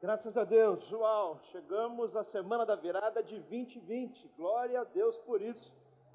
Graças a Deus, João, chegamos à semana da virada de 2020. Glória a Deus por isso.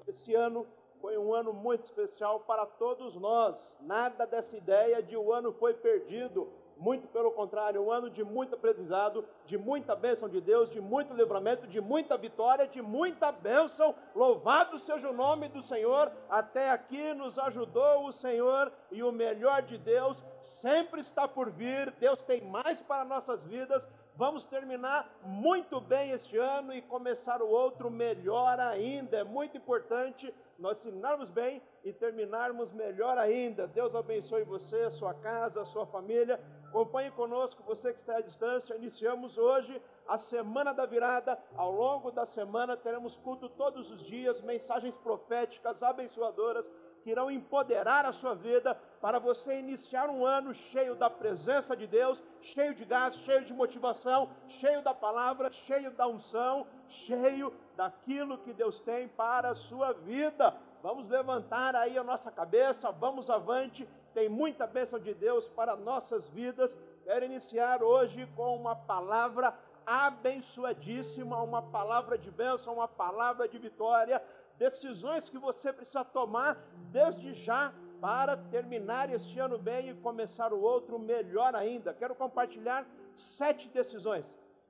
Esse ano foi um ano muito especial para todos nós. Nada dessa ideia de o ano foi perdido. Muito pelo contrário, um ano de muito aprendizado, de muita bênção de Deus, de muito livramento, de muita vitória, de muita bênção. Louvado seja o nome do Senhor. Até aqui nos ajudou o Senhor e o melhor de Deus sempre está por vir. Deus tem mais para nossas vidas. Vamos terminar muito bem este ano e começar o outro melhor ainda. É muito importante nós terminarmos bem e terminarmos melhor ainda. Deus abençoe você, sua casa, sua família. Acompanhe conosco, você que está à distância. Iniciamos hoje a semana da virada. Ao longo da semana teremos culto todos os dias, mensagens proféticas, abençoadoras que irão empoderar a sua vida para você iniciar um ano cheio da presença de Deus, cheio de gás, cheio de motivação, cheio da palavra, cheio da unção, cheio daquilo que Deus tem para a sua vida. Vamos levantar aí a nossa cabeça, vamos avante. Tem muita bênção de Deus para nossas vidas. Quero iniciar hoje com uma palavra abençoadíssima, uma palavra de bênção, uma palavra de vitória decisões que você precisa tomar desde já para terminar este ano bem e começar o outro melhor ainda. Quero compartilhar sete decisões.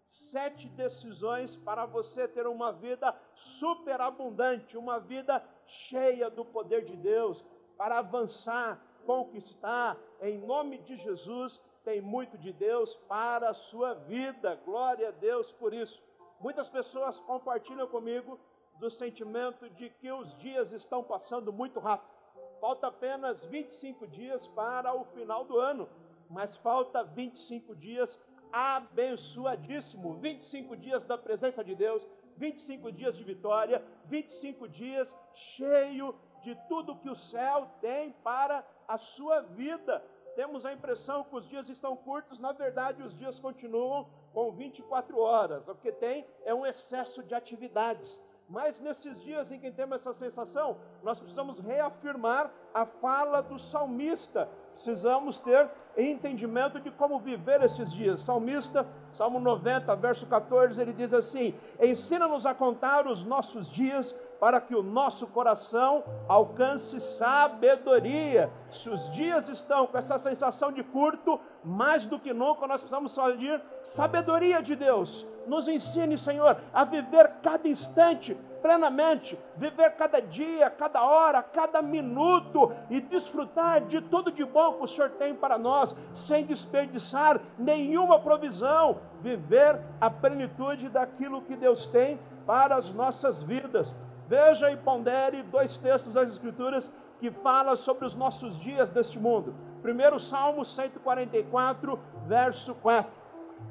Sete decisões para você ter uma vida superabundante, uma vida cheia do poder de Deus, para avançar, conquistar, em nome de Jesus, tem muito de Deus para a sua vida. Glória a Deus por isso. Muitas pessoas compartilham comigo do sentimento de que os dias estão passando muito rápido. Falta apenas 25 dias para o final do ano, mas falta 25 dias abençoadíssimo 25 dias da presença de Deus, 25 dias de vitória, 25 dias cheio de tudo que o céu tem para a sua vida. Temos a impressão que os dias estão curtos, na verdade, os dias continuam com 24 horas. O que tem é um excesso de atividades. Mas nesses dias em que temos essa sensação, nós precisamos reafirmar a fala do salmista. Precisamos ter entendimento de como viver esses dias. Salmista, Salmo 90, verso 14, ele diz assim: Ensina-nos a contar os nossos dias para que o nosso coração alcance sabedoria. Se os dias estão com essa sensação de curto, mais do que nunca nós precisamos fazer sabedoria de Deus. Nos ensine, Senhor, a viver cada instante plenamente, viver cada dia, cada hora, cada minuto e desfrutar de tudo de bom que o Senhor tem para nós, sem desperdiçar nenhuma provisão, viver a plenitude daquilo que Deus tem para as nossas vidas. Veja e pondere dois textos das Escrituras que falam sobre os nossos dias deste mundo. Primeiro Salmo 144, verso 4.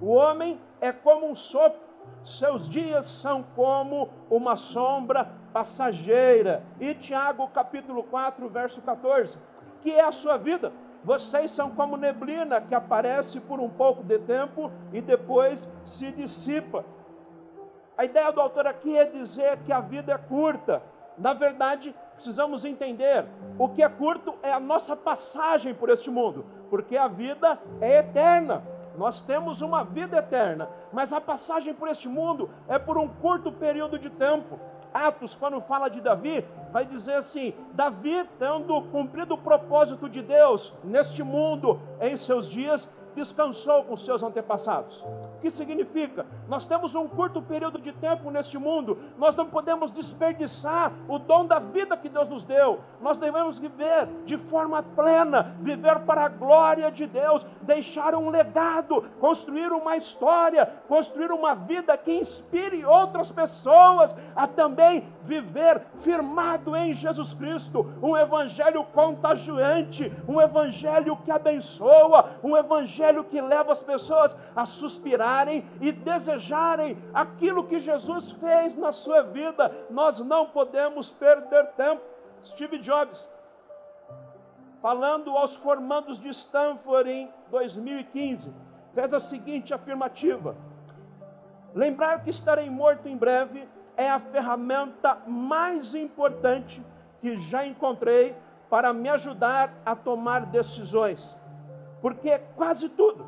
O homem é como um sopro, seus dias são como uma sombra passageira. E Tiago capítulo 4, verso 14. Que é a sua vida? Vocês são como neblina que aparece por um pouco de tempo e depois se dissipa. A ideia do autor aqui é dizer que a vida é curta. Na verdade, precisamos entender: o que é curto é a nossa passagem por este mundo, porque a vida é eterna. Nós temos uma vida eterna, mas a passagem por este mundo é por um curto período de tempo. Atos, quando fala de Davi, vai dizer assim: Davi, tendo cumprido o propósito de Deus neste mundo em seus dias, descansou com seus antepassados. O que significa? Nós temos um curto período de tempo neste mundo, nós não podemos desperdiçar o dom da vida que Deus nos deu. Nós devemos viver de forma plena, viver para a glória de Deus, deixar um legado, construir uma história, construir uma vida que inspire outras pessoas a também viver firmado em Jesus Cristo, um evangelho contagiante, um evangelho que abençoa, um evangelho evangelho que leva as pessoas a suspirarem e desejarem aquilo que Jesus fez na sua vida. Nós não podemos perder tempo. Steve Jobs, falando aos formandos de Stanford em 2015, fez a seguinte afirmativa: Lembrar que estarei morto em breve é a ferramenta mais importante que já encontrei para me ajudar a tomar decisões porque quase tudo,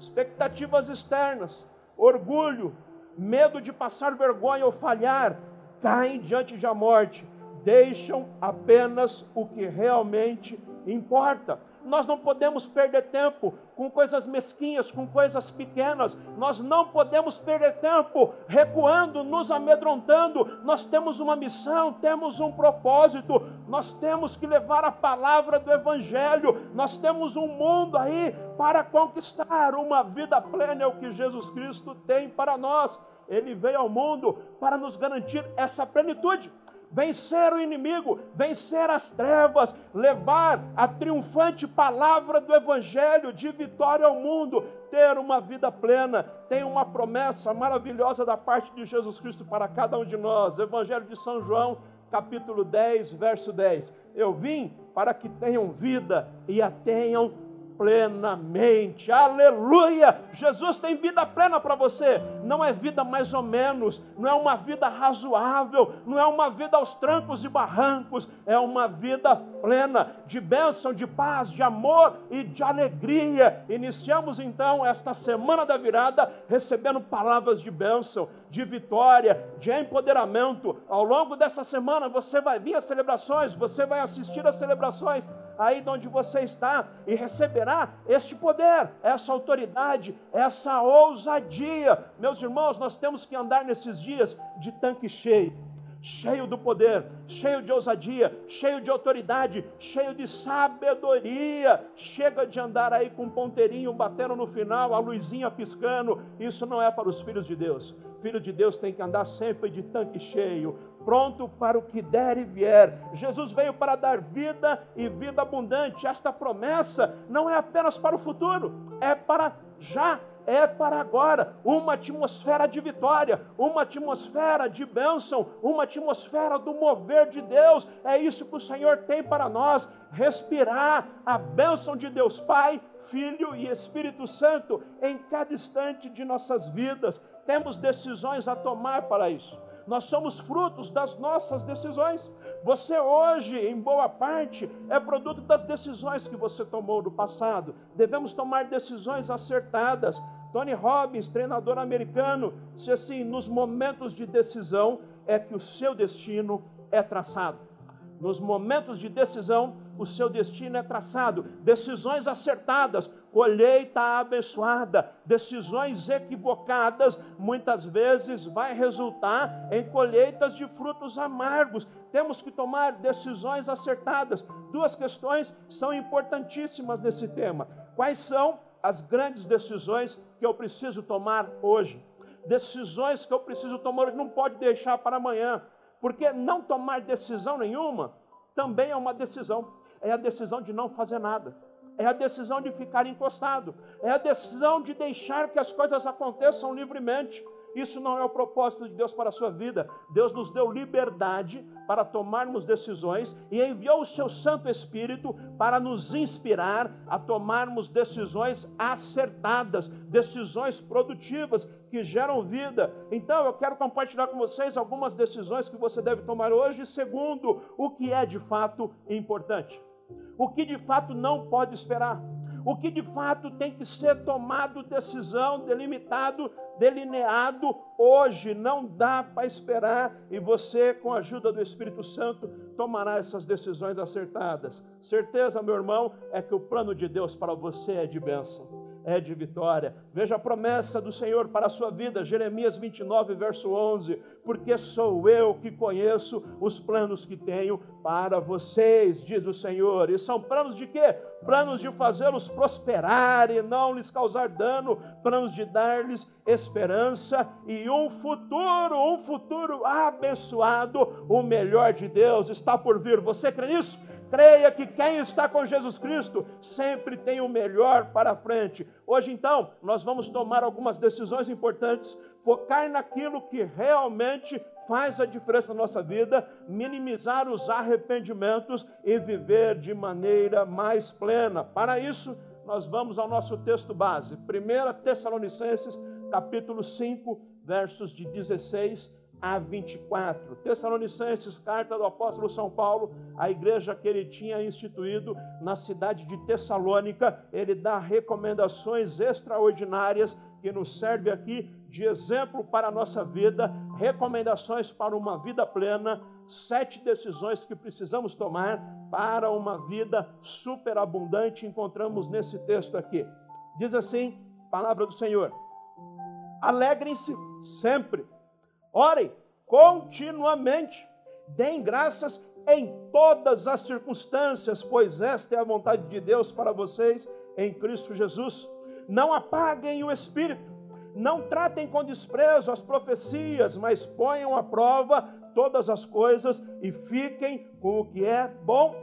expectativas externas, orgulho, medo de passar vergonha ou falhar, caem diante da morte, deixam apenas o que realmente importa. Nós não podemos perder tempo com coisas mesquinhas, com coisas pequenas. Nós não podemos perder tempo recuando, nos amedrontando. Nós temos uma missão, temos um propósito. Nós temos que levar a palavra do Evangelho. Nós temos um mundo aí para conquistar. Uma vida plena é o que Jesus Cristo tem para nós. Ele veio ao mundo para nos garantir essa plenitude vencer o inimigo, vencer as trevas, levar a triunfante palavra do Evangelho de vitória ao mundo, ter uma vida plena. Tem uma promessa maravilhosa da parte de Jesus Cristo para cada um de nós. Evangelho de São João, capítulo 10, verso 10. Eu vim para que tenham vida e a tenham plenamente. Aleluia! Jesus tem vida plena para você. Não é vida mais ou menos, não é uma vida razoável, não é uma vida aos trancos e barrancos, é uma vida plena de bênção, de paz, de amor e de alegria. Iniciamos então esta semana da virada recebendo palavras de bênção, de vitória, de empoderamento. Ao longo dessa semana você vai vir às celebrações, você vai assistir às celebrações aí de onde você está e receberá este poder, essa autoridade, essa ousadia. Meus irmãos, nós temos que andar nesses dias de tanque cheio cheio do poder, cheio de ousadia, cheio de autoridade, cheio de sabedoria. Chega de andar aí com um ponteirinho batendo no final, a luzinha piscando. Isso não é para os filhos de Deus. Filho de Deus tem que andar sempre de tanque cheio, pronto para o que der e vier. Jesus veio para dar vida e vida abundante. Esta promessa não é apenas para o futuro, é para já é para agora uma atmosfera de vitória, uma atmosfera de bênção, uma atmosfera do mover de Deus. É isso que o Senhor tem para nós: respirar a bênção de Deus Pai, Filho e Espírito Santo em cada instante de nossas vidas. Temos decisões a tomar para isso. Nós somos frutos das nossas decisões. Você hoje, em boa parte, é produto das decisões que você tomou no passado. Devemos tomar decisões acertadas. Tony Robbins, treinador americano, disse assim: nos momentos de decisão é que o seu destino é traçado. Nos momentos de decisão, o seu destino é traçado. Decisões acertadas, colheita abençoada. Decisões equivocadas, muitas vezes, vai resultar em colheitas de frutos amargos. Temos que tomar decisões acertadas. Duas questões são importantíssimas nesse tema. Quais são as grandes decisões que eu preciso tomar hoje? Decisões que eu preciso tomar hoje não pode deixar para amanhã. Porque não tomar decisão nenhuma também é uma decisão. É a decisão de não fazer nada. É a decisão de ficar encostado. É a decisão de deixar que as coisas aconteçam livremente. Isso não é o propósito de Deus para a sua vida. Deus nos deu liberdade para tomarmos decisões e enviou o seu Santo Espírito para nos inspirar a tomarmos decisões acertadas, decisões produtivas que geram vida. Então, eu quero compartilhar com vocês algumas decisões que você deve tomar hoje, segundo o que é de fato importante. O que de fato não pode esperar. O que de fato tem que ser tomado decisão, delimitado, delineado hoje, não dá para esperar, e você, com a ajuda do Espírito Santo, tomará essas decisões acertadas. Certeza, meu irmão, é que o plano de Deus para você é de bênção é de vitória. Veja a promessa do Senhor para a sua vida, Jeremias 29, verso 11: Porque sou eu que conheço os planos que tenho para vocês, diz o Senhor. E são planos de quê? Planos de fazê-los prosperar e não lhes causar dano, planos de dar-lhes esperança e um futuro, um futuro abençoado. O melhor de Deus está por vir. Você crê nisso? Creia que quem está com Jesus Cristo sempre tem o melhor para frente. Hoje, então, nós vamos tomar algumas decisões importantes, focar naquilo que realmente faz a diferença na nossa vida, minimizar os arrependimentos e viver de maneira mais plena. Para isso, nós vamos ao nosso texto base, 1 Tessalonicenses, capítulo 5, versos de 16 a 24. Tessalonicenses, carta do apóstolo São Paulo, a igreja que ele tinha instituído na cidade de Tessalônica, ele dá recomendações extraordinárias que nos serve aqui de exemplo para a nossa vida, recomendações para uma vida plena, sete decisões que precisamos tomar para uma vida superabundante, encontramos nesse texto aqui. Diz assim, palavra do Senhor: Alegrem-se sempre Orem continuamente. Deem graças em todas as circunstâncias, pois esta é a vontade de Deus para vocês em Cristo Jesus. Não apaguem o espírito. Não tratem com desprezo as profecias, mas ponham à prova todas as coisas e fiquem com o que é bom.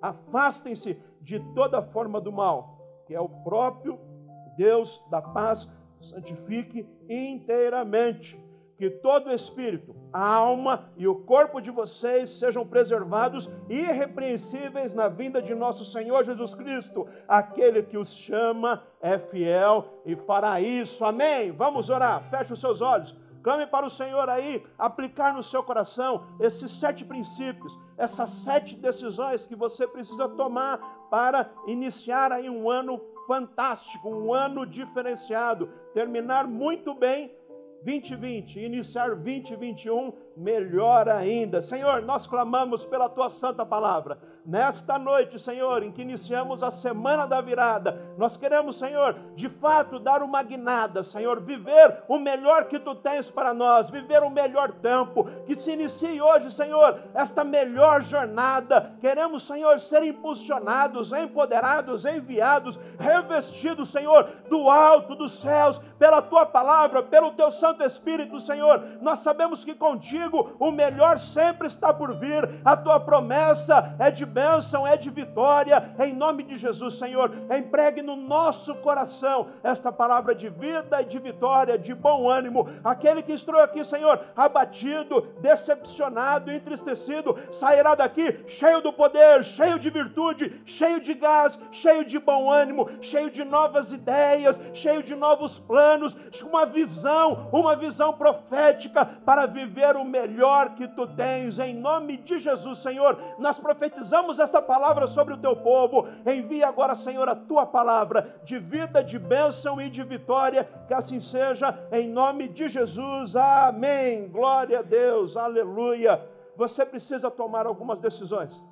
Afastem-se de toda forma do mal, que é o próprio Deus da paz santifique inteiramente que todo o espírito, a alma e o corpo de vocês sejam preservados irrepreensíveis na vinda de nosso Senhor Jesus Cristo. Aquele que os chama é fiel e fará isso. Amém. Vamos orar. Feche os seus olhos. Clame para o Senhor aí, aplicar no seu coração esses sete princípios, essas sete decisões que você precisa tomar para iniciar aí um ano fantástico, um ano diferenciado, terminar muito bem 2020, iniciar 2021 melhor ainda. Senhor, nós clamamos pela tua santa palavra. Nesta noite, Senhor, em que iniciamos a semana da virada, nós queremos, Senhor, de fato dar uma guinada, Senhor, viver o melhor que tu tens para nós, viver o melhor tempo, que se inicie hoje, Senhor, esta melhor jornada. Queremos, Senhor, ser impulsionados, empoderados, enviados, revestidos, Senhor, do alto dos céus, pela tua palavra, pelo teu Santo Espírito, Senhor. Nós sabemos que contigo o melhor sempre está por vir, a tua promessa é de bênção, é de vitória, em nome de Jesus, Senhor. Empregue no nosso coração esta palavra de vida e de vitória, de bom ânimo. Aquele que entrou aqui, Senhor, abatido, decepcionado, entristecido, sairá daqui cheio do poder, cheio de virtude, cheio de gás, cheio de bom ânimo, cheio de novas ideias, cheio de novos planos, uma visão, uma visão profética para viver o melhor que tu tens, em nome de Jesus, Senhor. Nós profetizamos esta palavra sobre o teu povo. Envia agora, Senhor, a tua palavra de vida, de bênção e de vitória. Que assim seja, em nome de Jesus. Amém. Glória a Deus. Aleluia. Você precisa tomar algumas decisões.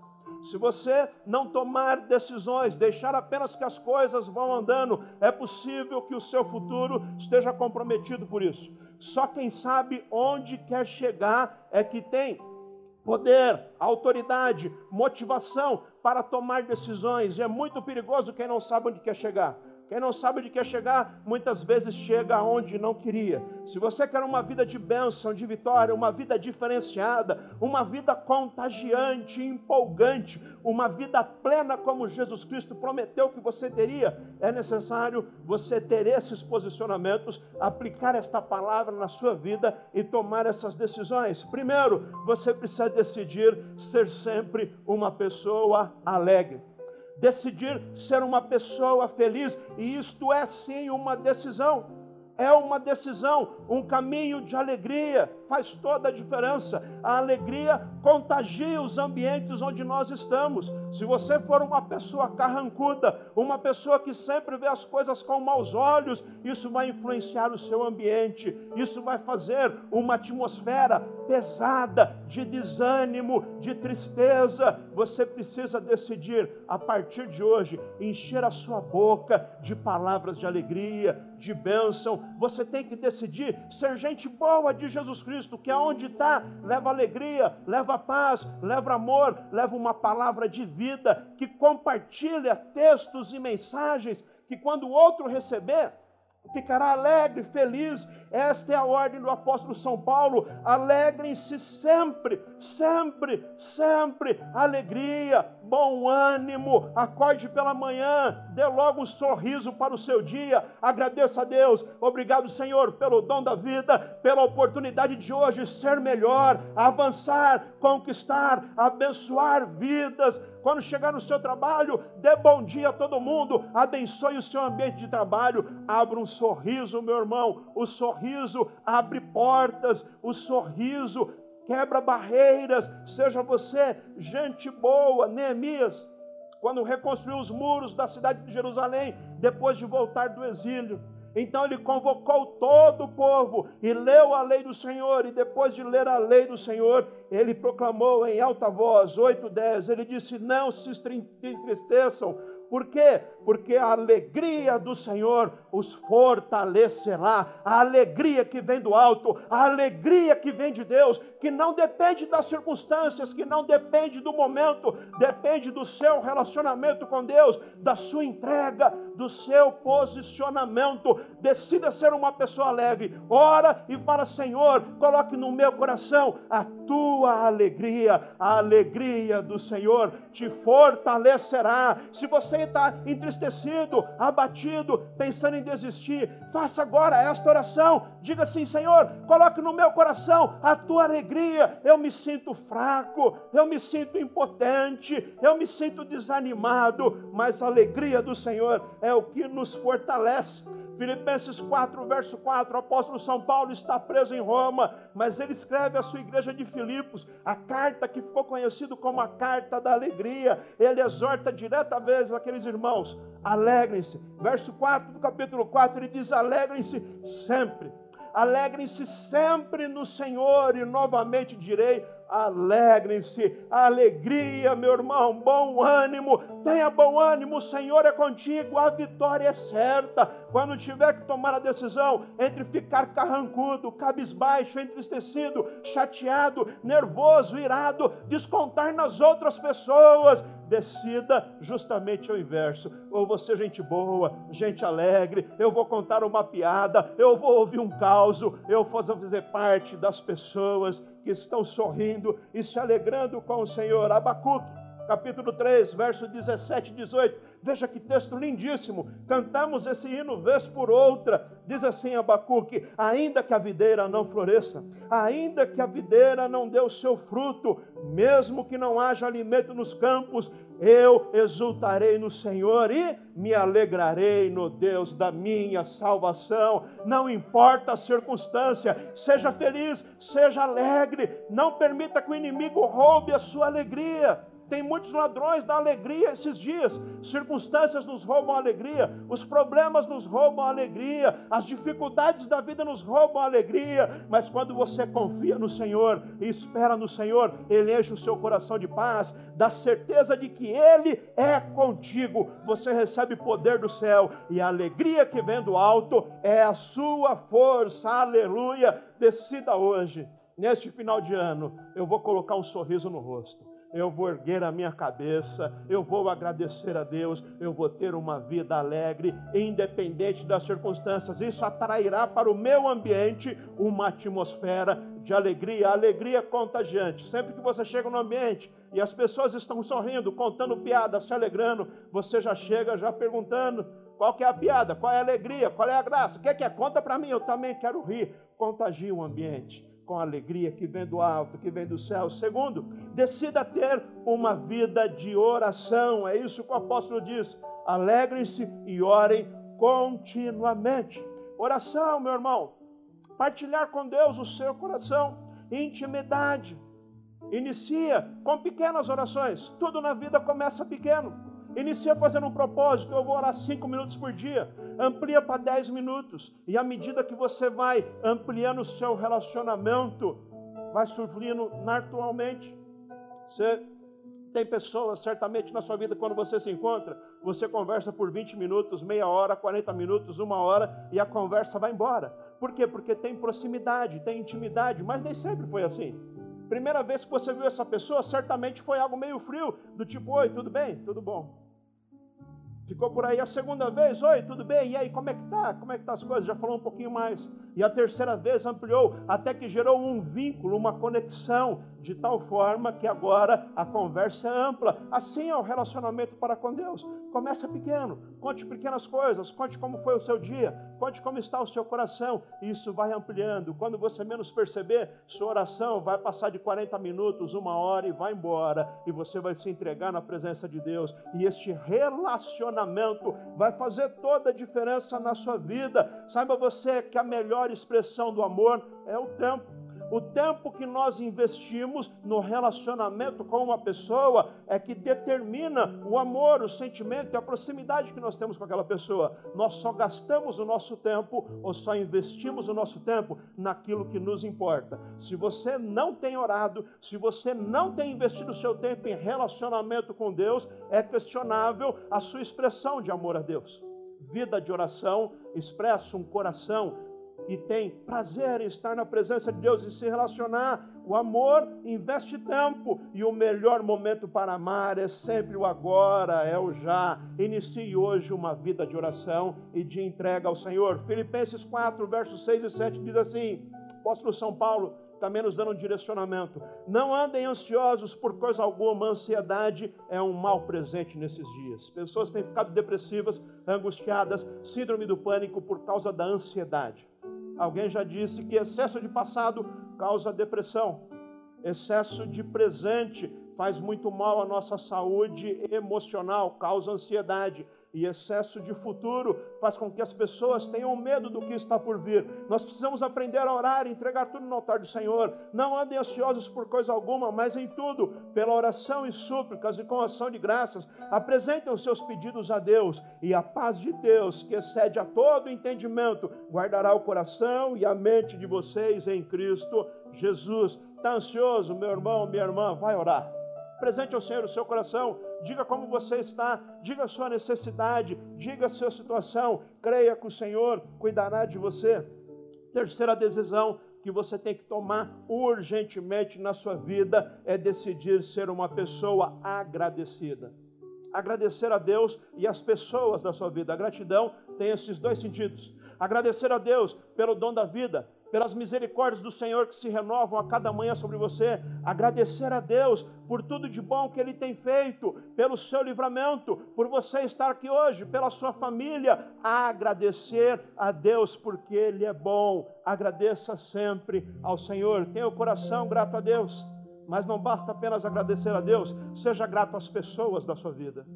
Se você não tomar decisões, deixar apenas que as coisas vão andando, é possível que o seu futuro esteja comprometido por isso. Só quem sabe onde quer chegar é que tem poder, autoridade, motivação para tomar decisões. E é muito perigoso quem não sabe onde quer chegar. Quem não sabe onde quer chegar, muitas vezes chega aonde não queria. Se você quer uma vida de bênção, de vitória, uma vida diferenciada, uma vida contagiante, empolgante, uma vida plena como Jesus Cristo prometeu que você teria, é necessário você ter esses posicionamentos, aplicar esta palavra na sua vida e tomar essas decisões. Primeiro, você precisa decidir ser sempre uma pessoa alegre decidir ser uma pessoa feliz, e isto é sim uma decisão é uma decisão, um caminho de alegria, faz toda a diferença. A alegria contagia os ambientes onde nós estamos. Se você for uma pessoa carrancuda, uma pessoa que sempre vê as coisas com maus olhos, isso vai influenciar o seu ambiente, isso vai fazer uma atmosfera pesada de desânimo, de tristeza. Você precisa decidir, a partir de hoje, encher a sua boca de palavras de alegria, de bênção. Você tem que decidir ser gente boa de Jesus Cristo, que aonde está, leva alegria, leva paz, leva amor, leva uma palavra de vida, que compartilha textos e mensagens, que quando o outro receber, ficará alegre, feliz. Esta é a ordem do apóstolo São Paulo. Alegrem-se sempre, sempre, sempre. Alegria, bom ânimo. Acorde pela manhã, dê logo um sorriso para o seu dia. Agradeça a Deus. Obrigado, Senhor, pelo dom da vida, pela oportunidade de hoje ser melhor, avançar, conquistar, abençoar vidas. Quando chegar no seu trabalho, dê bom dia a todo mundo, abençoe o seu ambiente de trabalho, abra um sorriso, meu irmão. O sorriso abre portas, o sorriso quebra barreiras. Seja você gente boa, Neemias quando reconstruiu os muros da cidade de Jerusalém, depois de voltar do exílio. Então ele convocou todo o povo e leu a lei do Senhor, e depois de ler a lei do Senhor, ele proclamou em alta voz, 8:10, ele disse: "Não se entristeçam, por quê? Porque a alegria do Senhor os fortalecerá. A alegria que vem do alto, a alegria que vem de Deus, que não depende das circunstâncias, que não depende do momento, depende do seu relacionamento com Deus, da sua entrega, do seu posicionamento. Decida ser uma pessoa alegre. Ora e fala: Senhor, coloque no meu coração a tua alegria. A alegria do Senhor te fortalecerá. Se você está entristecido, abatido, pensando em desistir, faça agora esta oração. Diga assim: Senhor, coloque no meu coração a tua alegria. Eu me sinto fraco, eu me sinto impotente, eu me sinto desanimado, mas a alegria do Senhor é o que nos fortalece. Filipenses 4, verso 4, o apóstolo São Paulo está preso em Roma, mas ele escreve à sua igreja de Filipos, a carta que ficou conhecida como a carta da alegria. Ele exorta diretamente aqueles irmãos, alegrem-se. Verso 4 do capítulo 4, ele diz: alegrem-se sempre. Alegrem-se sempre no Senhor, e novamente direi: alegrem-se, alegria, meu irmão, bom ânimo, tenha bom ânimo, o Senhor é contigo, a vitória é certa. Quando tiver que tomar a decisão entre ficar carrancudo, cabisbaixo, entristecido, chateado, nervoso, irado, descontar nas outras pessoas, decida justamente o inverso. Ou você, gente boa, gente alegre, eu vou contar uma piada, eu vou ouvir um caos, eu vou fazer parte das pessoas que estão sorrindo e se alegrando com o Senhor. Abacuque, capítulo 3, verso 17 e 18. Veja que texto lindíssimo. Cantamos esse hino vez por outra. Diz assim Abacuque: Ainda que a videira não floresça, ainda que a videira não dê o seu fruto, mesmo que não haja alimento nos campos, eu exultarei no Senhor e me alegrarei no Deus da minha salvação. Não importa a circunstância, seja feliz, seja alegre, não permita que o inimigo roube a sua alegria. Tem muitos ladrões da alegria esses dias. Circunstâncias nos roubam a alegria, os problemas nos roubam a alegria, as dificuldades da vida nos roubam a alegria. Mas quando você confia no Senhor e espera no Senhor, Ele enche o seu coração de paz, da certeza de que Ele é contigo. Você recebe poder do céu e a alegria que vem do alto é a sua força. Aleluia! Decida hoje, neste final de ano, eu vou colocar um sorriso no rosto eu vou erguer a minha cabeça, eu vou agradecer a Deus, eu vou ter uma vida alegre, independente das circunstâncias. Isso atrairá para o meu ambiente uma atmosfera de alegria, alegria contagiante. Sempre que você chega no ambiente e as pessoas estão sorrindo, contando piadas, se alegrando, você já chega já perguntando qual é a piada, qual é a alegria, qual é a graça, o que é que é? Conta para mim, eu também quero rir. Contagia o ambiente com alegria que vem do alto, que vem do céu. Segundo, decida ter uma vida de oração. É isso que o apóstolo diz. Alegrem-se e orem continuamente. Oração, meu irmão. Partilhar com Deus o seu coração. Intimidade. Inicia com pequenas orações. Tudo na vida começa pequeno. Inicia fazendo um propósito, eu vou orar cinco minutos por dia, amplia para dez minutos, e à medida que você vai ampliando o seu relacionamento, vai surgindo naturalmente. Você tem pessoas, certamente, na sua vida, quando você se encontra, você conversa por 20 minutos, meia hora, 40 minutos, uma hora, e a conversa vai embora. Por quê? Porque tem proximidade, tem intimidade, mas nem sempre foi assim. Primeira vez que você viu essa pessoa, certamente foi algo meio frio, do tipo, oi, tudo bem? Tudo bom. Ficou por aí a segunda vez, oi, tudo bem? E aí, como é que tá? Como é que tá as coisas? Já falou um pouquinho mais. E a terceira vez ampliou, até que gerou um vínculo, uma conexão, de tal forma que agora a conversa é ampla. Assim é o relacionamento para com Deus. Começa pequeno, conte pequenas coisas, conte como foi o seu dia, conte como está o seu coração, isso vai ampliando. Quando você menos perceber, sua oração vai passar de 40 minutos, uma hora e vai embora, e você vai se entregar na presença de Deus. E este relacionamento vai fazer toda a diferença na sua vida. Saiba você que a melhor expressão do amor é o tempo. O tempo que nós investimos no relacionamento com uma pessoa é que determina o amor, o sentimento e a proximidade que nós temos com aquela pessoa. Nós só gastamos o nosso tempo ou só investimos o nosso tempo naquilo que nos importa. Se você não tem orado, se você não tem investido o seu tempo em relacionamento com Deus, é questionável a sua expressão de amor a Deus. Vida de oração expressa um coração e tem prazer em estar na presença de Deus e se relacionar. O amor investe tempo e o melhor momento para amar é sempre o agora, é o já. Inicie hoje uma vida de oração e de entrega ao Senhor. Filipenses 4, versos 6 e 7 diz assim: Apóstolo São Paulo também nos dando um direcionamento. Não andem ansiosos por coisa alguma, ansiedade é um mal presente nesses dias. Pessoas têm ficado depressivas, angustiadas, síndrome do pânico por causa da ansiedade. Alguém já disse que excesso de passado causa depressão, excesso de presente faz muito mal à nossa saúde emocional, causa ansiedade e excesso de futuro faz com que as pessoas tenham medo do que está por vir. Nós precisamos aprender a orar entregar tudo no altar do Senhor. Não andem ansiosos por coisa alguma, mas em tudo, pela oração e súplicas e com ação de graças, apresentem os seus pedidos a Deus, e a paz de Deus, que excede a todo entendimento, guardará o coração e a mente de vocês em Cristo Jesus. Está ansioso, meu irmão, minha irmã? Vai orar. Presente ao Senhor o seu coração diga como você está, diga a sua necessidade, diga a sua situação, creia que o Senhor cuidará de você. Terceira decisão que você tem que tomar urgentemente na sua vida é decidir ser uma pessoa agradecida. Agradecer a Deus e as pessoas da sua vida. A gratidão tem esses dois sentidos. Agradecer a Deus pelo dom da vida, pelas misericórdias do Senhor que se renovam a cada manhã sobre você, agradecer a Deus por tudo de bom que Ele tem feito, pelo seu livramento, por você estar aqui hoje, pela sua família, agradecer a Deus porque Ele é bom, agradeça sempre ao Senhor, tenha o coração grato a Deus, mas não basta apenas agradecer a Deus, seja grato às pessoas da sua vida,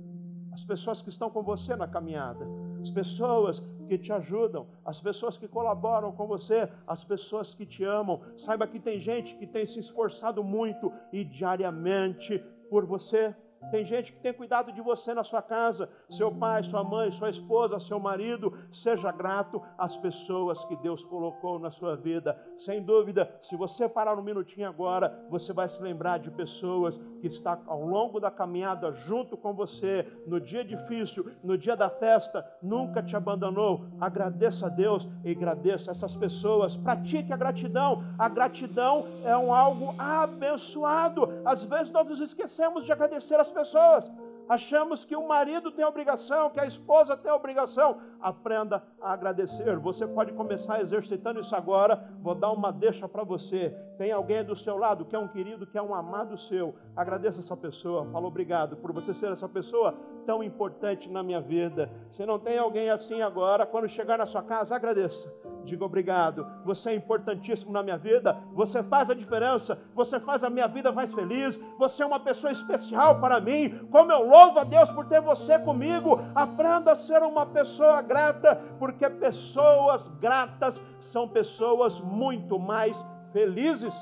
as pessoas que estão com você na caminhada, as pessoas que te ajudam, as pessoas que colaboram com você, as pessoas que te amam. Saiba que tem gente que tem se esforçado muito e diariamente por você. Tem gente que tem cuidado de você na sua casa, seu pai, sua mãe, sua esposa, seu marido. Seja grato às pessoas que Deus colocou na sua vida. Sem dúvida, se você parar um minutinho agora, você vai se lembrar de pessoas que estão ao longo da caminhada junto com você, no dia difícil, no dia da festa, nunca te abandonou. Agradeça a Deus e agradeça essas pessoas. Pratique a gratidão. A gratidão é um algo abençoado. Às vezes nós nos esquecemos de agradecer as pessoas. Achamos que o marido tem obrigação, que a esposa tem obrigação. Aprenda a agradecer. Você pode começar exercitando isso agora. Vou dar uma deixa para você. Tem alguém do seu lado que é um querido, que é um amado seu. Agradeça essa pessoa. Fala obrigado por você ser essa pessoa tão importante na minha vida. Se não tem alguém assim agora, quando chegar na sua casa, agradeça diga obrigado. Você é importantíssimo na minha vida, você faz a diferença, você faz a minha vida mais feliz, você é uma pessoa especial para mim. Como eu louvo a Deus por ter você comigo. Aprenda a ser uma pessoa grata, porque pessoas gratas são pessoas muito mais felizes.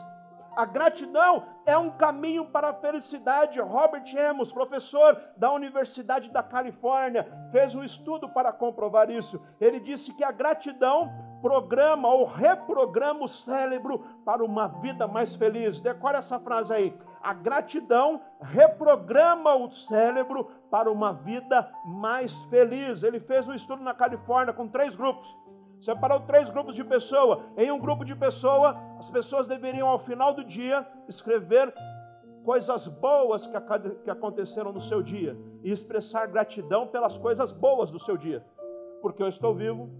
A gratidão é um caminho para a felicidade. Robert Amos, professor da Universidade da Califórnia, fez um estudo para comprovar isso. Ele disse que a gratidão programa ou reprograma o cérebro para uma vida mais feliz. Decore essa frase aí. A gratidão reprograma o cérebro para uma vida mais feliz. Ele fez um estudo na Califórnia com três grupos separou três grupos de pessoas. Em um grupo de pessoas, as pessoas deveriam, ao final do dia, escrever coisas boas que, que aconteceram no seu dia e expressar gratidão pelas coisas boas do seu dia. Porque eu estou vivo,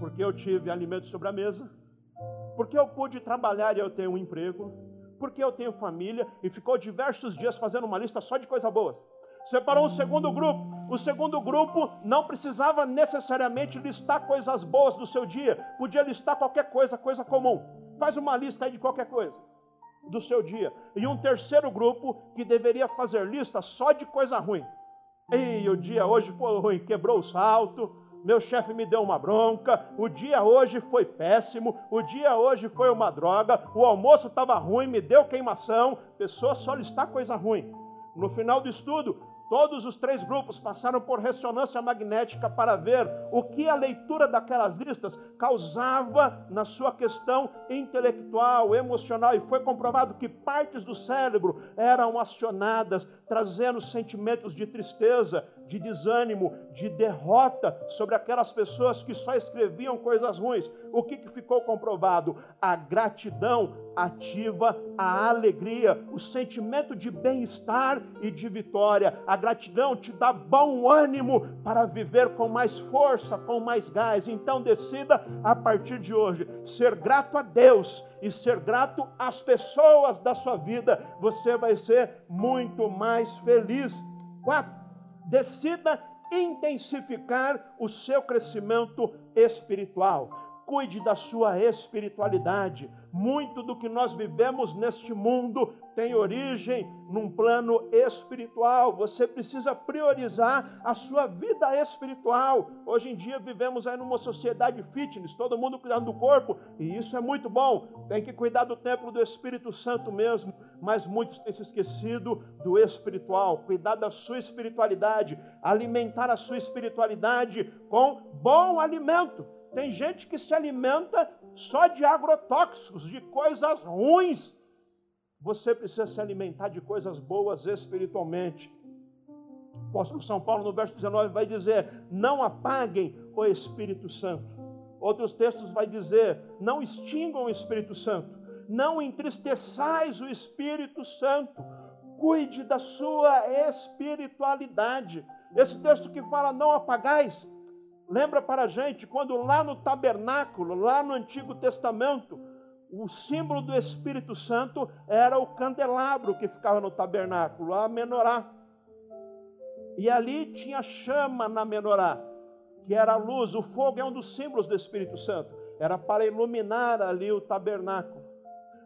porque eu tive alimento sobre a mesa, porque eu pude trabalhar e eu tenho um emprego, porque eu tenho família e ficou diversos dias fazendo uma lista só de coisas boas. Separou um segundo grupo. O segundo grupo não precisava necessariamente listar coisas boas do seu dia, podia listar qualquer coisa, coisa comum. Faz uma lista aí de qualquer coisa do seu dia. E um terceiro grupo que deveria fazer lista só de coisa ruim. E o dia hoje foi ruim, quebrou o salto, meu chefe me deu uma bronca, o dia hoje foi péssimo, o dia hoje foi uma droga, o almoço estava ruim, me deu queimação. Pessoa só listar coisa ruim. No final do estudo, Todos os três grupos passaram por ressonância magnética para ver o que a leitura daquelas listas causava na sua questão intelectual, emocional, e foi comprovado que partes do cérebro eram acionadas, trazendo sentimentos de tristeza, de desânimo, de derrota sobre aquelas pessoas que só escreviam coisas ruins. O que, que ficou comprovado? A gratidão ativa a alegria, o sentimento de bem-estar e de vitória. A gratidão te dá bom ânimo para viver com mais força, com mais gás. Então decida a partir de hoje ser grato a Deus e ser grato às pessoas da sua vida. Você vai ser muito mais feliz. Quatro decida intensificar o seu crescimento espiritual. Cuide da sua espiritualidade. Muito do que nós vivemos neste mundo tem origem num plano espiritual. Você precisa priorizar a sua vida espiritual. Hoje em dia vivemos aí numa sociedade fitness, todo mundo cuidando do corpo, e isso é muito bom. Tem que cuidar do templo do Espírito Santo mesmo, mas muitos têm se esquecido do espiritual. Cuidar da sua espiritualidade, alimentar a sua espiritualidade com bom alimento. Tem gente que se alimenta só de agrotóxicos, de coisas ruins você precisa se alimentar de coisas boas espiritualmente. O apóstolo São Paulo, no verso 19, vai dizer: Não apaguem o Espírito Santo. Outros textos vai dizer: Não extingam o Espírito Santo. Não entristeçais o Espírito Santo. Cuide da sua espiritualidade. Esse texto que fala não apagais, lembra para a gente quando lá no tabernáculo, lá no Antigo Testamento, o símbolo do Espírito Santo era o candelabro que ficava no tabernáculo, a menorá. E ali tinha chama na menorá, que era a luz. O fogo é um dos símbolos do Espírito Santo. Era para iluminar ali o tabernáculo.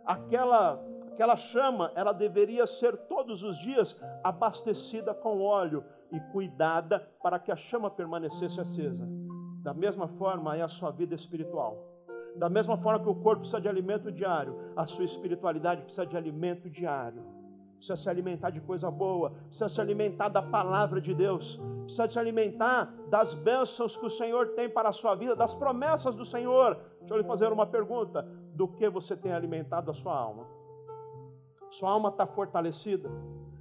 Aquela, aquela chama, ela deveria ser todos os dias abastecida com óleo e cuidada para que a chama permanecesse acesa. Da mesma forma é a sua vida espiritual. Da mesma forma que o corpo precisa de alimento diário, a sua espiritualidade precisa de alimento diário. Precisa se alimentar de coisa boa, precisa se alimentar da palavra de Deus, precisa se alimentar das bênçãos que o Senhor tem para a sua vida, das promessas do Senhor. Deixa eu lhe fazer uma pergunta: do que você tem alimentado a sua alma? Sua alma está fortalecida,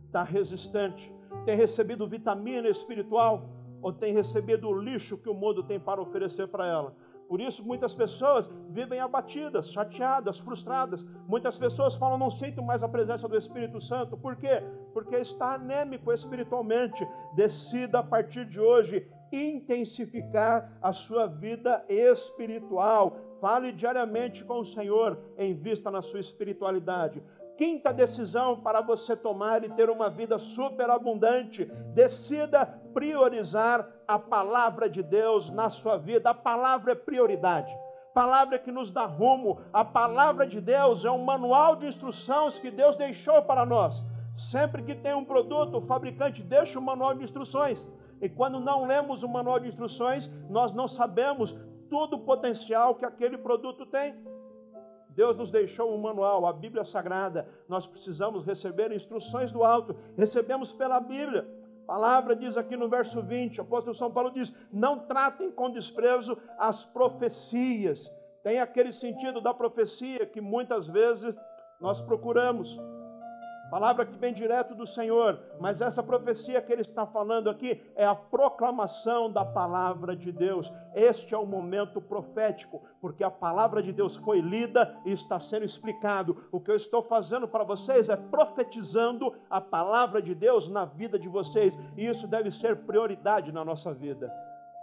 está resistente, tem recebido vitamina espiritual ou tem recebido o lixo que o mundo tem para oferecer para ela? Por isso, muitas pessoas vivem abatidas, chateadas, frustradas. Muitas pessoas falam: não sinto mais a presença do Espírito Santo. Por quê? Porque está anêmico espiritualmente. Decida a partir de hoje intensificar a sua vida espiritual. Fale diariamente com o Senhor, em vista na sua espiritualidade. Quinta decisão para você tomar e ter uma vida superabundante: decida priorizar a palavra de Deus na sua vida. A palavra é prioridade. Palavra que nos dá rumo. A palavra de Deus é um manual de instruções que Deus deixou para nós. Sempre que tem um produto, o fabricante deixa o manual de instruções. E quando não lemos o manual de instruções, nós não sabemos todo o potencial que aquele produto tem. Deus nos deixou um manual, a Bíblia Sagrada. Nós precisamos receber instruções do alto. Recebemos pela Bíblia. A palavra diz aqui no verso 20, o apóstolo São Paulo diz: Não tratem com desprezo as profecias. Tem aquele sentido da profecia que muitas vezes nós procuramos. Palavra que vem direto do Senhor, mas essa profecia que ele está falando aqui é a proclamação da palavra de Deus. Este é o momento profético, porque a palavra de Deus foi lida e está sendo explicado. O que eu estou fazendo para vocês é profetizando a palavra de Deus na vida de vocês, e isso deve ser prioridade na nossa vida.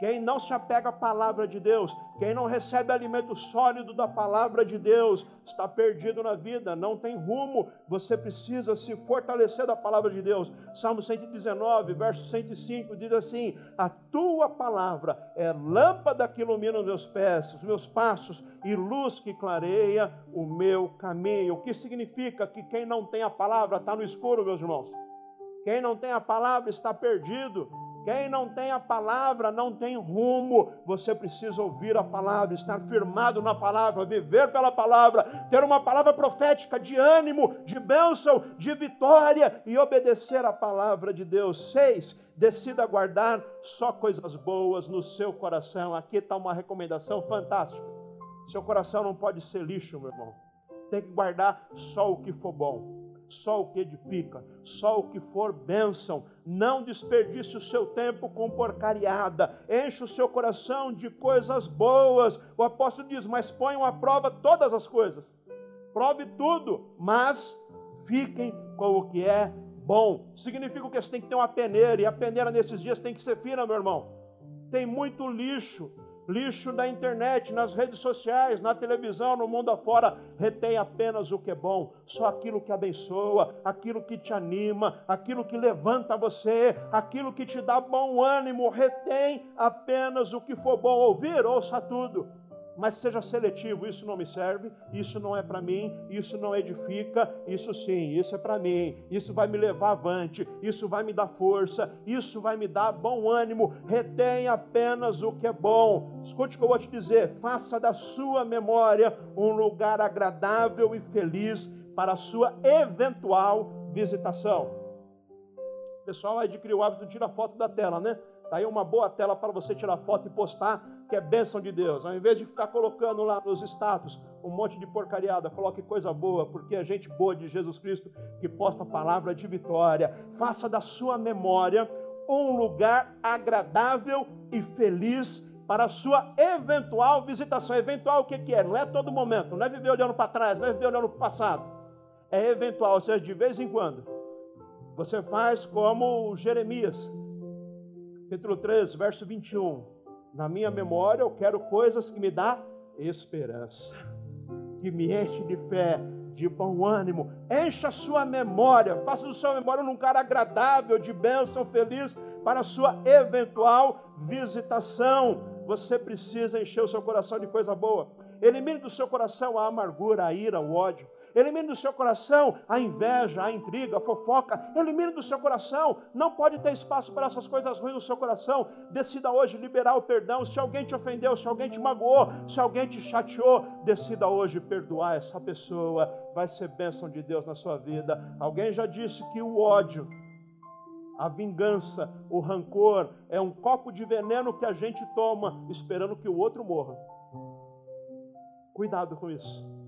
Quem não se apega à palavra de Deus, quem não recebe alimento sólido da palavra de Deus, está perdido na vida, não tem rumo. Você precisa se fortalecer da palavra de Deus. Salmo 119, verso 105 diz assim: A tua palavra é lâmpada que ilumina os meus pés, os meus passos e luz que clareia o meu caminho. O que significa que quem não tem a palavra está no escuro, meus irmãos? Quem não tem a palavra está perdido. Quem não tem a palavra não tem rumo. Você precisa ouvir a palavra, estar firmado na palavra, viver pela palavra, ter uma palavra profética de ânimo, de bênção, de vitória e obedecer a palavra de Deus. Seis, decida guardar só coisas boas no seu coração. Aqui está uma recomendação fantástica. Seu coração não pode ser lixo, meu irmão. Tem que guardar só o que for bom só o que edifica, só o que for bênção. Não desperdice o seu tempo com porcariada, enche o seu coração de coisas boas. O apóstolo diz: Mas ponham à prova todas as coisas, prove tudo, mas fiquem com o que é bom. Significa que você tem que ter uma peneira, e a peneira nesses dias tem que ser fina, meu irmão. Tem muito lixo, lixo da internet, nas redes sociais, na televisão, no mundo afora, retém apenas o que é bom, só aquilo que abençoa, aquilo que te anima, aquilo que levanta você, aquilo que te dá bom ânimo, retém apenas o que for bom. Ouvir, ouça tudo mas seja seletivo, isso não me serve, isso não é para mim, isso não edifica, isso sim, isso é para mim, isso vai me levar avante, isso vai me dar força, isso vai me dar bom ânimo, retém apenas o que é bom. Escute o que eu vou te dizer, faça da sua memória um lugar agradável e feliz para a sua eventual visitação. O pessoal adquiriu o hábito de tirar foto da tela, né? Está aí uma boa tela para você tirar foto e postar, que é bênção de Deus. Ao invés de ficar colocando lá nos status um monte de porcariada, coloque coisa boa, porque é gente boa de Jesus Cristo que posta a palavra de vitória. Faça da sua memória um lugar agradável e feliz para a sua eventual visitação. Eventual o que, que é? Não é todo momento, não é viver olhando para trás, não é viver olhando para o passado. É eventual, ou seja, de vez em quando. Você faz como Jeremias, capítulo 3, verso 21. Na minha memória eu quero coisas que me dá esperança, que me enche de fé, de bom ânimo. Encha a sua memória, faça do seu memória um lugar agradável, de bênção, feliz para a sua eventual visitação. Você precisa encher o seu coração de coisa boa. Elimine do seu coração a amargura, a ira, o ódio. Elimine do seu coração a inveja, a intriga, a fofoca. Elimine do seu coração. Não pode ter espaço para essas coisas ruins no seu coração. Decida hoje liberar o perdão. Se alguém te ofendeu, se alguém te magoou, se alguém te chateou, decida hoje perdoar essa pessoa. Vai ser bênção de Deus na sua vida. Alguém já disse que o ódio a vingança, o rancor é um copo de veneno que a gente toma esperando que o outro morra. Cuidado com isso.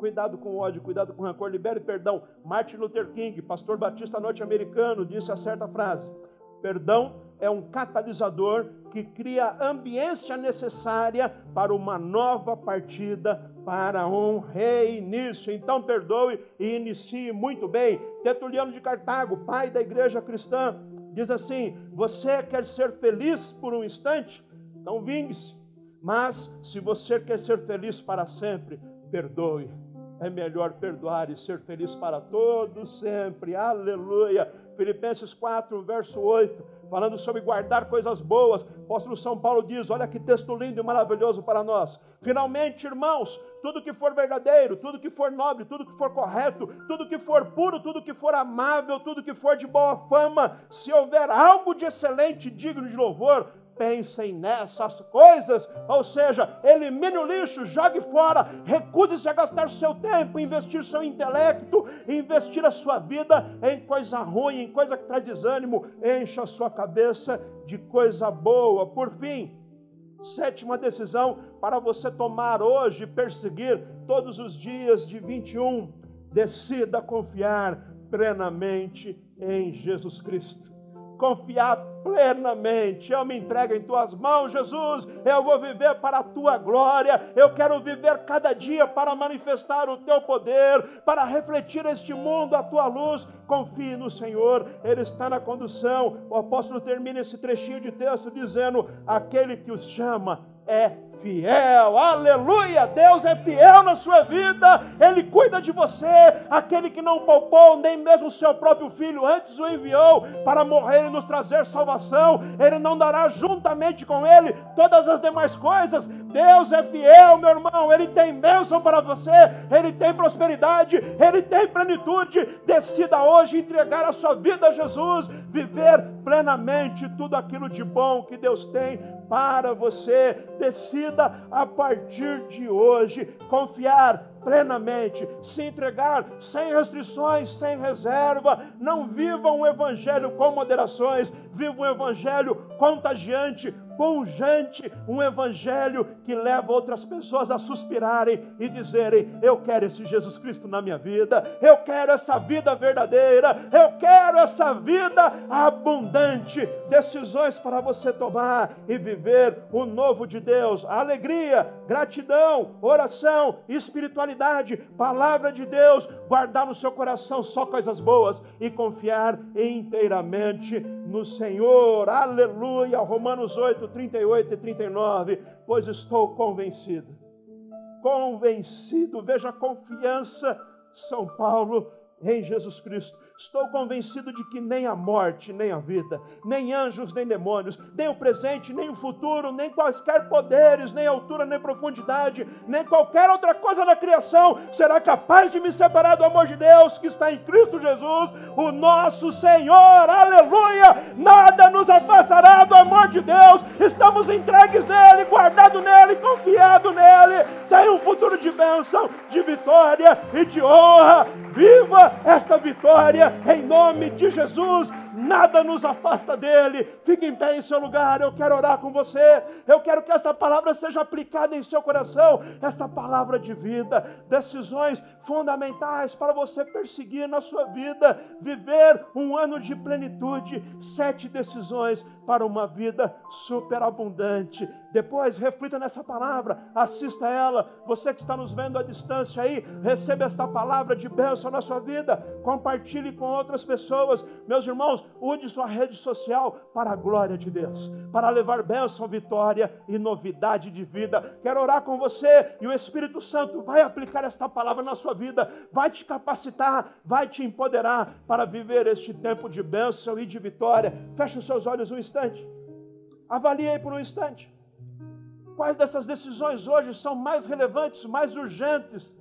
Cuidado com ódio, cuidado com rancor, libere perdão. Martin Luther King, pastor batista norte-americano, disse a certa frase: Perdão é um catalisador que cria a ambiência necessária para uma nova partida, para um reinício. Então perdoe e inicie muito bem. Tertuliano de Cartago, pai da igreja cristã, diz assim: Você quer ser feliz por um instante? Então vingue-se. Mas se você quer ser feliz para sempre, perdoe é melhor perdoar e ser feliz para todos sempre. Aleluia. Filipenses 4, verso 8, falando sobre guardar coisas boas. O apóstolo São Paulo diz: Olha que texto lindo e maravilhoso para nós. Finalmente, irmãos, tudo que for verdadeiro, tudo que for nobre, tudo que for correto, tudo que for puro, tudo que for amável, tudo que for de boa fama, se houver algo de excelente, digno de louvor, pensem nessas coisas, ou seja, elimine o lixo, jogue fora, recuse-se a gastar seu tempo, investir seu intelecto, investir a sua vida em coisa ruim, em coisa que traz desânimo, encha a sua cabeça de coisa boa. Por fim, sétima decisão para você tomar hoje, perseguir todos os dias de 21, decida confiar plenamente em Jesus Cristo. Confiar plenamente. Eu me entrego em tuas mãos, Jesus. Eu vou viver para a tua glória. Eu quero viver cada dia para manifestar o teu poder, para refletir este mundo a tua luz. Confie no Senhor, Ele está na condução. O apóstolo termina esse trechinho de texto dizendo: Aquele que os chama é fiel, aleluia. Deus é fiel na sua vida, Ele cuida de você. Aquele que não poupou nem mesmo o seu próprio filho, antes o enviou para morrer e nos trazer salvação, Ele não dará juntamente com Ele todas as demais coisas. Deus é fiel, meu irmão, Ele tem bênção para você, Ele tem prosperidade, Ele tem plenitude. Decida hoje entregar a sua vida a Jesus, viver plenamente tudo aquilo de bom que Deus tem para você. Decida a partir de hoje confiar plenamente, se entregar sem restrições, sem reserva. Não viva um evangelho com moderações, viva um evangelho contagiante, pungente, um evangelho que leva outras pessoas a suspirarem e dizerem: Eu quero esse Jesus Cristo na minha vida, eu quero essa vida verdadeira, eu quero essa vida abundante. Decisões para você tomar e viver o novo de Deus, alegria, gratidão, oração, espiritualidade, palavra de Deus, guardar no seu coração só coisas boas e confiar inteiramente no Senhor. Aleluia. Romanos 8, 38 e 39. Pois estou convencido. Convencido. Veja a confiança, São Paulo, em Jesus Cristo Estou convencido de que nem a morte, nem a vida, nem anjos, nem demônios, nem o presente, nem o futuro, nem quaisquer poderes, nem altura, nem profundidade, nem qualquer outra coisa na criação será capaz de me separar do amor de Deus que está em Cristo Jesus, o nosso Senhor. Aleluia! Nada nos afastará do amor de Deus. Estamos entregues nele, guardados nele, confiados nele. Tem um futuro de bênção, de vitória e de honra. Viva esta vitória em nome de Jesus nada nos afasta dele. Fique em pé em seu lugar, eu quero orar com você. Eu quero que esta palavra seja aplicada em seu coração, esta palavra de vida, decisões fundamentais para você perseguir na sua vida, viver um ano de plenitude, sete decisões para uma vida superabundante. Depois, reflita nessa palavra, assista ela. Você que está nos vendo à distância aí, receba esta palavra de bênção na sua vida, compartilhe com outras pessoas. Meus irmãos, use sua rede social para a glória de Deus, para levar bênção, vitória e novidade de vida. Quero orar com você e o Espírito Santo vai aplicar esta palavra na sua vida, vai te capacitar, vai te empoderar para viver este tempo de bênção e de vitória. Feche os seus olhos um instante. Avalie por um instante. Quais dessas decisões hoje são mais relevantes, mais urgentes,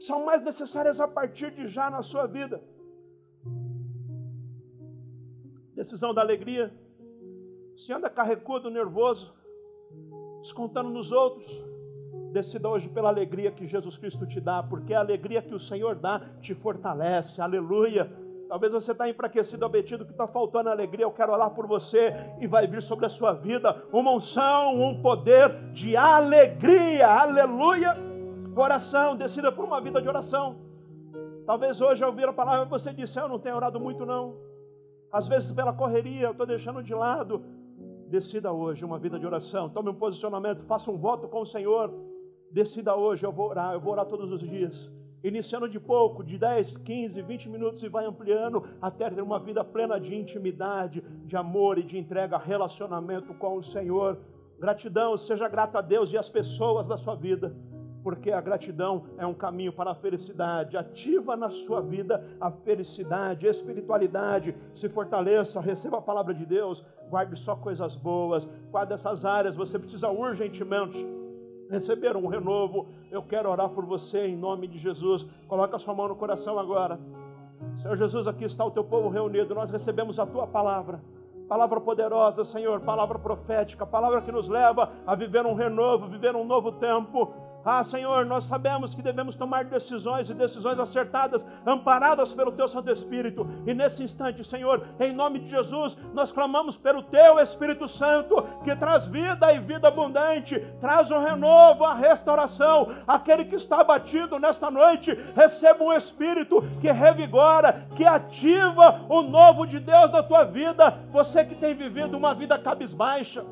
são mais necessárias a partir de já na sua vida? Decisão da alegria. Se anda carrecudo, nervoso, descontando nos outros, decida hoje pela alegria que Jesus Cristo te dá, porque a alegria que o Senhor dá te fortalece, aleluia. Talvez você está enfraquecido, abetido, que está faltando alegria. Eu quero orar por você e vai vir sobre a sua vida uma unção, um poder de alegria, aleluia. Oração, decida por uma vida de oração. Talvez hoje ao ouvir a palavra você disse: Eu não tenho orado muito, não. Às vezes, pela correria, eu estou deixando de lado. Decida hoje uma vida de oração. Tome um posicionamento, faça um voto com o Senhor. Decida hoje, eu vou orar, eu vou orar todos os dias. Iniciando de pouco, de 10, 15, 20 minutos e vai ampliando até ter uma vida plena de intimidade, de amor e de entrega, relacionamento com o Senhor. Gratidão, seja grato a Deus e às pessoas da sua vida porque a gratidão é um caminho para a felicidade. Ativa na sua vida a felicidade, a espiritualidade. Se fortaleça, receba a palavra de Deus, guarde só coisas boas. Quais dessas áreas você precisa urgentemente receber um renovo? Eu quero orar por você em nome de Jesus. Coloca a sua mão no coração agora. Senhor Jesus, aqui está o teu povo reunido. Nós recebemos a tua palavra palavra poderosa, Senhor, palavra profética, palavra que nos leva a viver um renovo, viver um novo tempo. Ah, Senhor, nós sabemos que devemos tomar decisões e decisões acertadas, amparadas pelo Teu Santo Espírito. E nesse instante, Senhor, em nome de Jesus, nós clamamos pelo Teu Espírito Santo, que traz vida e vida abundante, traz o um renovo, a restauração. Aquele que está abatido nesta noite, receba um Espírito que revigora, que ativa o novo de Deus na tua vida. Você que tem vivido uma vida cabisbaixa.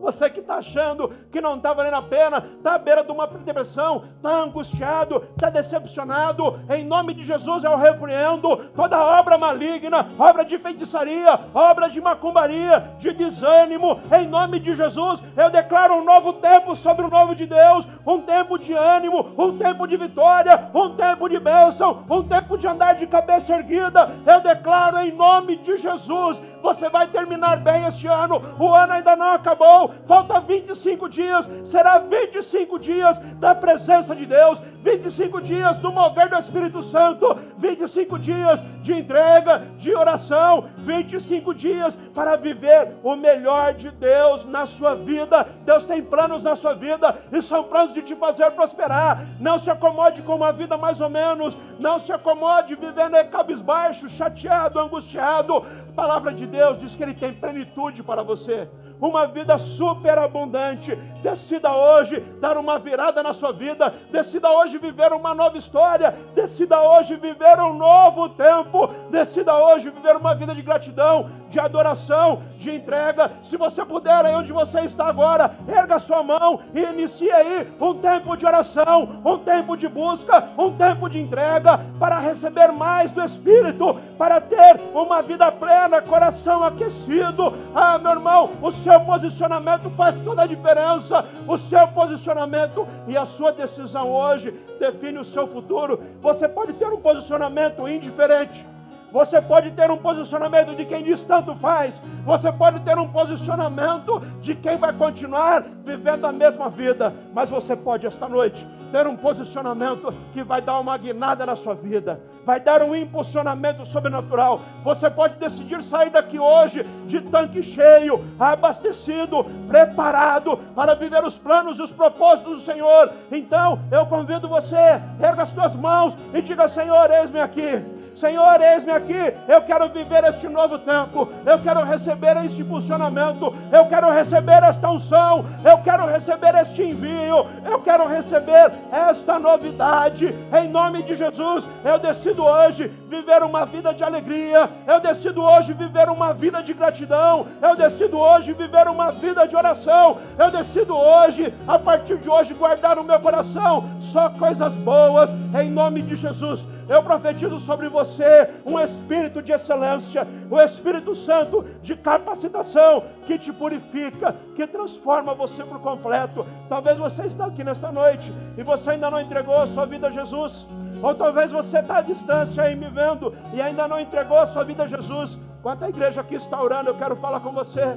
Você que está achando que não está valendo a pena, está à beira de uma depressão, está angustiado, está decepcionado, em nome de Jesus eu repreendo toda obra maligna, obra de feitiçaria, obra de macumbaria, de desânimo, em nome de Jesus eu declaro um novo tempo sobre o novo de Deus, um tempo de ânimo, um tempo de vitória, um tempo de bênção, um tempo de andar de cabeça erguida. Eu declaro em nome de Jesus, você vai terminar bem este ano, o ano ainda não acabou. Falta 25 dias, será 25 dias da presença de Deus, 25 dias do mover do Espírito Santo, 25 dias de entrega, de oração, 25 dias para viver o melhor de Deus na sua vida. Deus tem planos na sua vida e são planos de te fazer prosperar. Não se acomode com uma vida mais ou menos, não se acomode vivendo cabisbaixo, chateado, angustiado. Palavra de Deus diz que Ele tem plenitude para você uma vida superabundante. Decida hoje dar uma virada na sua vida, decida hoje viver uma nova história, decida hoje viver um novo tempo, decida hoje viver uma vida de gratidão, de adoração, de entrega. Se você puder, aí onde você está agora, erga sua mão e inicie aí um tempo de oração, um tempo de busca, um tempo de entrega para receber mais do Espírito, para ter uma vida plena, coração aquecido. Ah, meu irmão, o seu posicionamento faz toda a diferença. O seu posicionamento e a sua decisão hoje define o seu futuro. Você pode ter um posicionamento indiferente você pode ter um posicionamento de quem diz tanto faz. Você pode ter um posicionamento de quem vai continuar vivendo a mesma vida. Mas você pode esta noite ter um posicionamento que vai dar uma guinada na sua vida, vai dar um impulsionamento sobrenatural. Você pode decidir sair daqui hoje de tanque cheio, abastecido, preparado para viver os planos e os propósitos do Senhor. Então, eu convido você, erga as suas mãos e diga: Senhor, eis-me aqui. Senhor, eis-me aqui, eu quero viver este novo tempo, eu quero receber este impulsionamento, eu quero receber esta unção, eu quero receber este envio, eu quero receber esta novidade, em nome de Jesus, eu decido hoje viver uma vida de alegria, eu decido hoje viver uma vida de gratidão, eu decido hoje viver uma vida de oração, eu decido hoje, a partir de hoje, guardar no meu coração. Só coisas boas, em nome de Jesus, eu profetizo sobre você um espírito de excelência, o Espírito Santo de capacitação que te purifica, que transforma você por completo. Talvez você está aqui nesta noite e você ainda não entregou a sua vida a Jesus. Ou talvez você está à distância aí me vendo e ainda não entregou a sua vida a Jesus. Quanto a igreja aqui está orando, eu quero falar com você.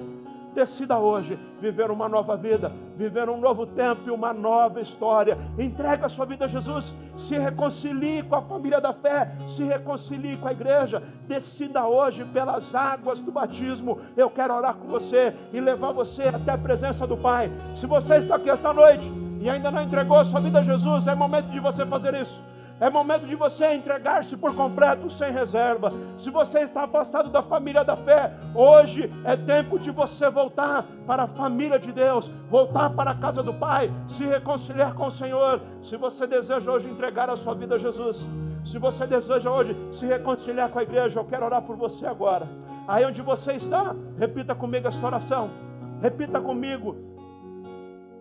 Decida hoje viver uma nova vida, viver um novo tempo e uma nova história. Entrega a sua vida a Jesus. Se reconcilie com a família da fé, se reconcilie com a igreja. Decida hoje pelas águas do batismo. Eu quero orar com você e levar você até a presença do Pai. Se você está aqui esta noite e ainda não entregou a sua vida a Jesus, é momento de você fazer isso. É momento de você entregar-se por completo, sem reserva. Se você está afastado da família da fé, hoje é tempo de você voltar para a família de Deus, voltar para a casa do Pai, se reconciliar com o Senhor. Se você deseja hoje entregar a sua vida a Jesus, se você deseja hoje se reconciliar com a igreja, eu quero orar por você agora. Aí onde você está, repita comigo esta oração. Repita comigo.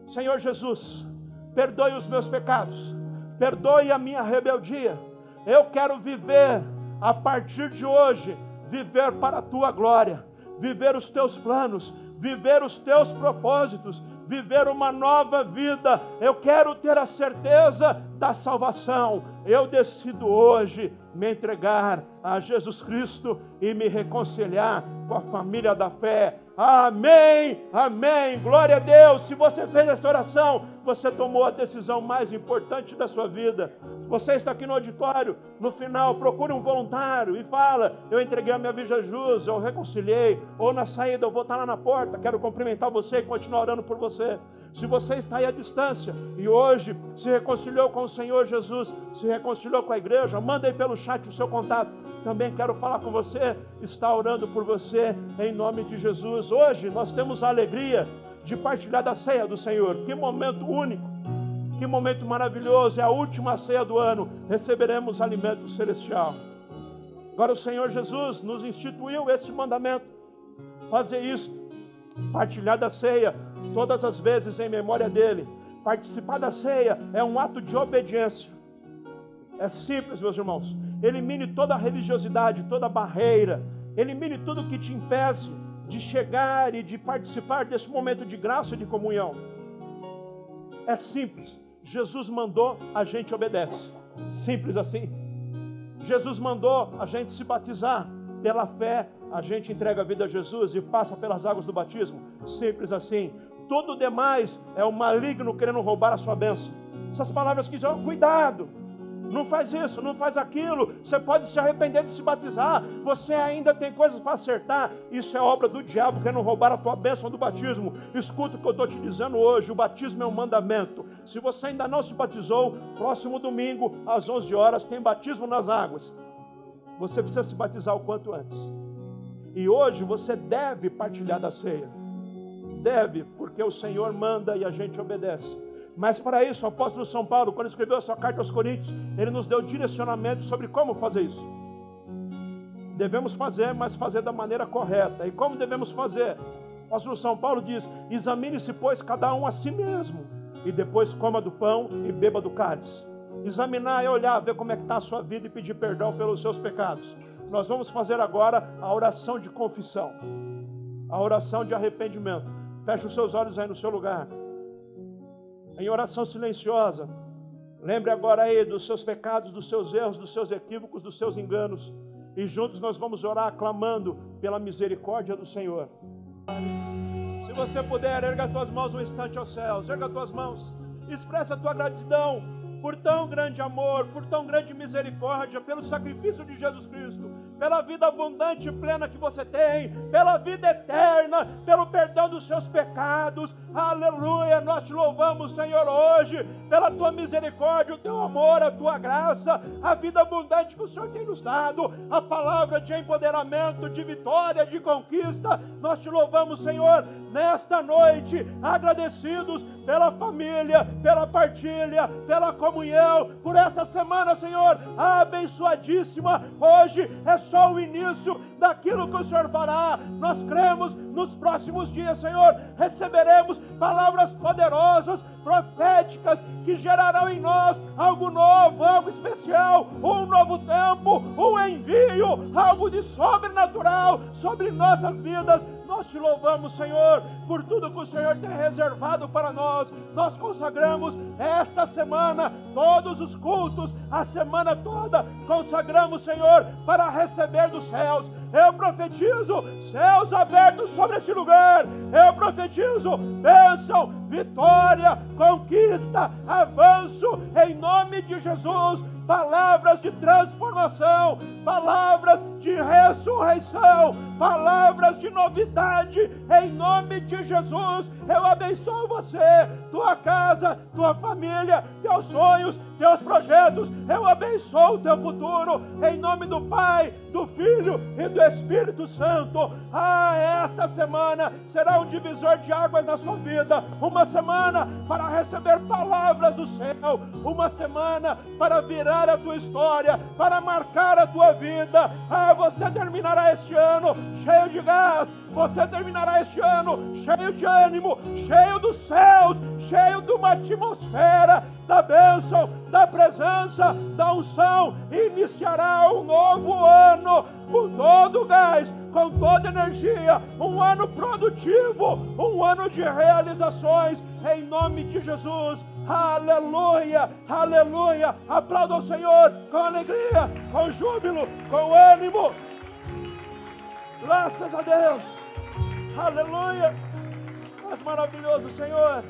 Senhor Jesus, perdoe os meus pecados perdoe a minha rebeldia. Eu quero viver a partir de hoje, viver para a tua glória, viver os teus planos, viver os teus propósitos, viver uma nova vida. Eu quero ter a certeza da salvação. Eu decido hoje me entregar a Jesus Cristo e me reconciliar com a família da fé. Amém, amém. Glória a Deus. Se você fez essa oração, você tomou a decisão mais importante da sua vida. Você está aqui no auditório, no final, procure um voluntário e fala: Eu entreguei a minha vida a Jesus, eu reconciliei. Ou na saída, eu vou estar lá na porta, quero cumprimentar você e continuar orando por você. Se você está aí à distância e hoje se reconciliou com o Senhor Jesus, se reconciliou com a igreja, manda aí pelo chat o seu contato também quero falar com você, está orando por você em nome de Jesus. Hoje nós temos a alegria de partilhar da ceia do Senhor. Que momento único, que momento maravilhoso, é a última ceia do ano. Receberemos alimento celestial. Agora o Senhor Jesus nos instituiu esse mandamento, fazer isso, partilhar da ceia todas as vezes em memória dele. Participar da ceia é um ato de obediência. É simples, meus irmãos. Elimine toda religiosidade, toda barreira. Elimine tudo que te impede de chegar e de participar desse momento de graça e de comunhão. É simples. Jesus mandou, a gente obedece. Simples assim. Jesus mandou a gente se batizar. Pela fé, a gente entrega a vida a Jesus e passa pelas águas do batismo. Simples assim. Tudo demais é o maligno querendo roubar a sua bênção. Essas palavras que dizem, cuidado, não faz isso, não faz aquilo. Você pode se arrepender de se batizar. Você ainda tem coisas para acertar. Isso é obra do diabo querendo roubar a tua bênção do batismo. Escuta o que eu estou te dizendo hoje: o batismo é um mandamento. Se você ainda não se batizou, próximo domingo, às 11 horas, tem batismo nas águas. Você precisa se batizar o quanto antes. E hoje você deve partilhar da ceia. Deve, porque o Senhor manda e a gente obedece. Mas para isso, o apóstolo São Paulo, quando escreveu a sua carta aos Coríntios, ele nos deu direcionamento sobre como fazer isso. Devemos fazer, mas fazer da maneira correta. E como devemos fazer? O apóstolo São Paulo diz: examine-se, pois, cada um a si mesmo, e depois coma do pão e beba do cálice. Examinar é olhar, ver como é que está a sua vida e pedir perdão pelos seus pecados. Nós vamos fazer agora a oração de confissão, a oração de arrependimento. Feche os seus olhos aí no seu lugar em oração silenciosa. Lembre agora aí dos seus pecados, dos seus erros, dos seus equívocos, dos seus enganos. E juntos nós vamos orar clamando pela misericórdia do Senhor. Se você puder, erga as tuas mãos um instante aos céus, erga as tuas mãos, expressa a tua gratidão por tão grande amor, por tão grande misericórdia, pelo sacrifício de Jesus Cristo pela vida abundante e plena que você tem, pela vida eterna, pelo perdão dos seus pecados. Aleluia! Nós te louvamos, Senhor, hoje, pela tua misericórdia, o teu amor, a tua graça, a vida abundante que o Senhor tem nos dado, a palavra de empoderamento, de vitória, de conquista. Nós te louvamos, Senhor, nesta noite, agradecidos pela família, pela partilha, pela comunhão, por esta semana, Senhor, abençoadíssima. Hoje é só o início daquilo que o Senhor fará. Nós cremos nos próximos dias, Senhor, receberemos palavras poderosas, proféticas, que gerarão em nós algo novo, algo especial, um novo tempo, um envio, algo de sobrenatural sobre nossas vidas nós te louvamos, Senhor, por tudo que o Senhor tem reservado para nós. Nós consagramos esta semana, todos os cultos, a semana toda, consagramos, Senhor, para receber dos céus. Eu profetizo céus abertos sobre este lugar. Eu profetizo bênção, vitória, conquista, avanço, em nome de Jesus palavras de transformação, palavras de ressurreição, palavras de novidade, em nome de Jesus. Eu abençoo você, tua casa, tua família, teus sonhos, teus projetos. Eu abençoo o teu futuro, em nome do Pai, do Filho e do Espírito Santo. Ah, esta semana será um divisor de águas na sua vida, uma semana para receber palavras do céu, uma semana para virar a tua história, para marcar a tua vida. Ah, você terminará este ano cheio de gás, você terminará este ano cheio de ânimo, cheio dos céus, cheio de uma atmosfera da bênção, da presença, da unção. Iniciará um novo ano com todo gás, com toda energia, um ano produtivo, um ano de realizações, em nome de Jesus. Aleluia, aleluia. Aplauda o Senhor com alegria, com júbilo, com ânimo. Graças a Deus. Aleluia. Mas maravilhoso, Senhor.